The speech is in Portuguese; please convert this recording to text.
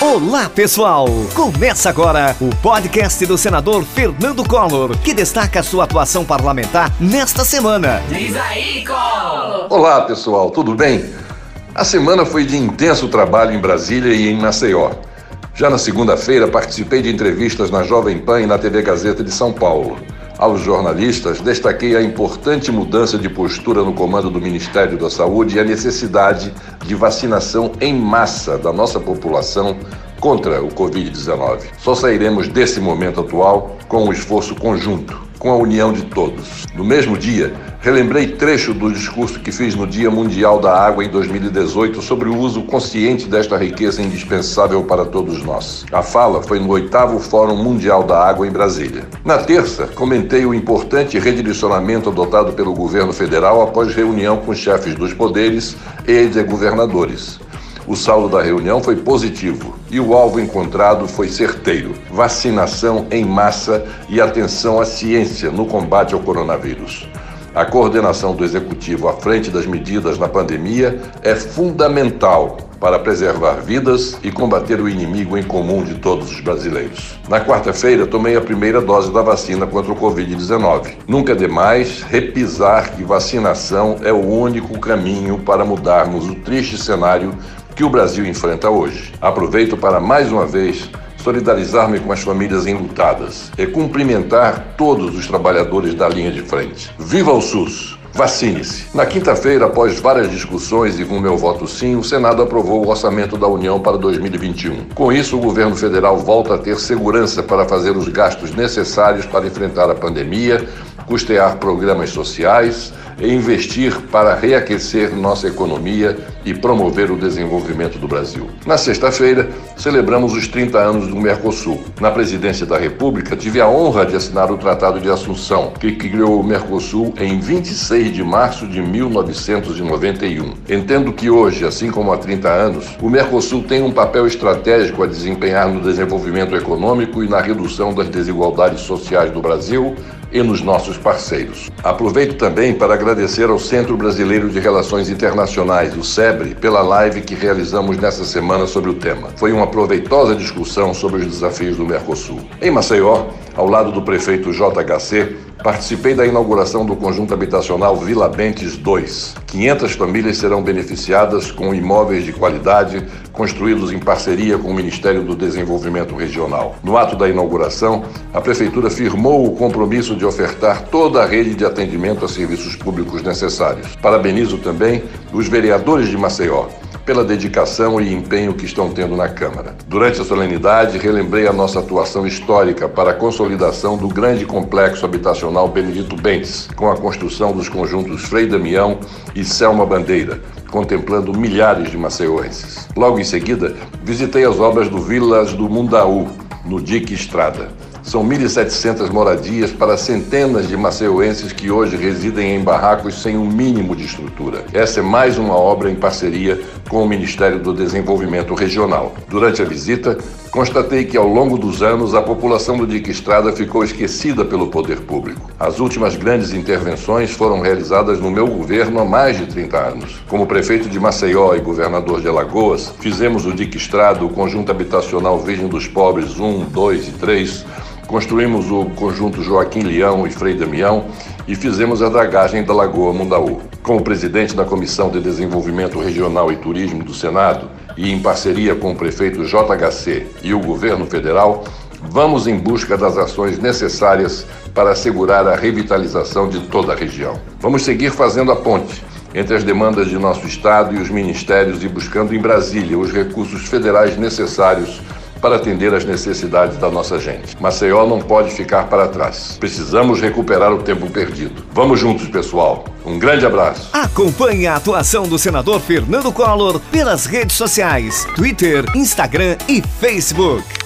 Olá, pessoal! Começa agora o podcast do senador Fernando Collor, que destaca sua atuação parlamentar nesta semana. Diz aí, Collor! Olá, pessoal, tudo bem? A semana foi de intenso trabalho em Brasília e em Maceió. Já na segunda-feira, participei de entrevistas na Jovem Pan e na TV Gazeta de São Paulo. Aos jornalistas, destaquei a importante mudança de postura no comando do Ministério da Saúde e a necessidade de vacinação em massa da nossa população contra o Covid-19. Só sairemos desse momento atual com um esforço conjunto, com a união de todos. No mesmo dia, relembrei trecho do discurso que fiz no Dia Mundial da Água em 2018 sobre o uso consciente desta riqueza indispensável para todos nós. A fala foi no oitavo Fórum Mundial da Água em Brasília. Na terça, comentei o importante redirecionamento adotado pelo governo federal após reunião com chefes dos poderes e de governadores. O saldo da reunião foi positivo e o alvo encontrado foi certeiro: vacinação em massa e atenção à ciência no combate ao coronavírus. A coordenação do executivo à frente das medidas na pandemia é fundamental para preservar vidas e combater o inimigo em comum de todos os brasileiros. Na quarta-feira, tomei a primeira dose da vacina contra o Covid-19. Nunca é demais repisar que vacinação é o único caminho para mudarmos o triste cenário que o Brasil enfrenta hoje. Aproveito para mais uma vez solidarizar-me com as famílias enlutadas e cumprimentar todos os trabalhadores da linha de frente. Viva o SUS! Vacine-se. Na quinta-feira, após várias discussões e com meu voto sim, o Senado aprovou o orçamento da União para 2021. Com isso, o governo federal volta a ter segurança para fazer os gastos necessários para enfrentar a pandemia, custear programas sociais, e investir para reaquecer nossa economia e promover o desenvolvimento do Brasil. Na sexta-feira, celebramos os 30 anos do Mercosul. Na presidência da República, tive a honra de assinar o Tratado de Assunção, que criou o Mercosul em 26 de março de 1991. Entendo que hoje, assim como há 30 anos, o Mercosul tem um papel estratégico a desempenhar no desenvolvimento econômico e na redução das desigualdades sociais do Brasil e nos nossos parceiros. Aproveito também para agradecer ao Centro Brasileiro de Relações Internacionais, o SEBRE, pela live que realizamos nessa semana sobre o tema. Foi uma proveitosa discussão sobre os desafios do Mercosul. Em Maceió, ao lado do prefeito JHC, Participei da inauguração do conjunto habitacional Vila Bentes 2. 500 famílias serão beneficiadas com imóveis de qualidade construídos em parceria com o Ministério do Desenvolvimento Regional. No ato da inauguração, a Prefeitura firmou o compromisso de ofertar toda a rede de atendimento a serviços públicos necessários. Parabenizo também os vereadores de Maceió pela dedicação e empenho que estão tendo na Câmara. Durante a solenidade, relembrei a nossa atuação histórica para a consolidação do grande complexo habitacional Benedito Bentes, com a construção dos conjuntos Frei Damião e Selma Bandeira, contemplando milhares de maceienses. Logo em seguida, visitei as obras do Vilas do Mundaú, no Dique Estrada. São 1.700 moradias para centenas de maceuenses que hoje residem em barracos sem um mínimo de estrutura. Essa é mais uma obra em parceria com o Ministério do Desenvolvimento Regional. Durante a visita, constatei que ao longo dos anos a população do Dique Estrada ficou esquecida pelo poder público. As últimas grandes intervenções foram realizadas no meu governo há mais de 30 anos. Como prefeito de Maceió e governador de Alagoas, fizemos o Dique Estrada, o conjunto habitacional Virgem dos Pobres 1, 2 e 3, Construímos o conjunto Joaquim Leão e Frei Damião e fizemos a dragagem da Lagoa Mundaú. Como presidente da Comissão de Desenvolvimento Regional e Turismo do Senado e em parceria com o prefeito JHC e o governo federal, vamos em busca das ações necessárias para assegurar a revitalização de toda a região. Vamos seguir fazendo a ponte entre as demandas de nosso Estado e os ministérios e buscando em Brasília os recursos federais necessários para atender às necessidades da nossa gente. Maceió não pode ficar para trás. Precisamos recuperar o tempo perdido. Vamos juntos, pessoal. Um grande abraço. Acompanhe a atuação do senador Fernando Collor pelas redes sociais: Twitter, Instagram e Facebook.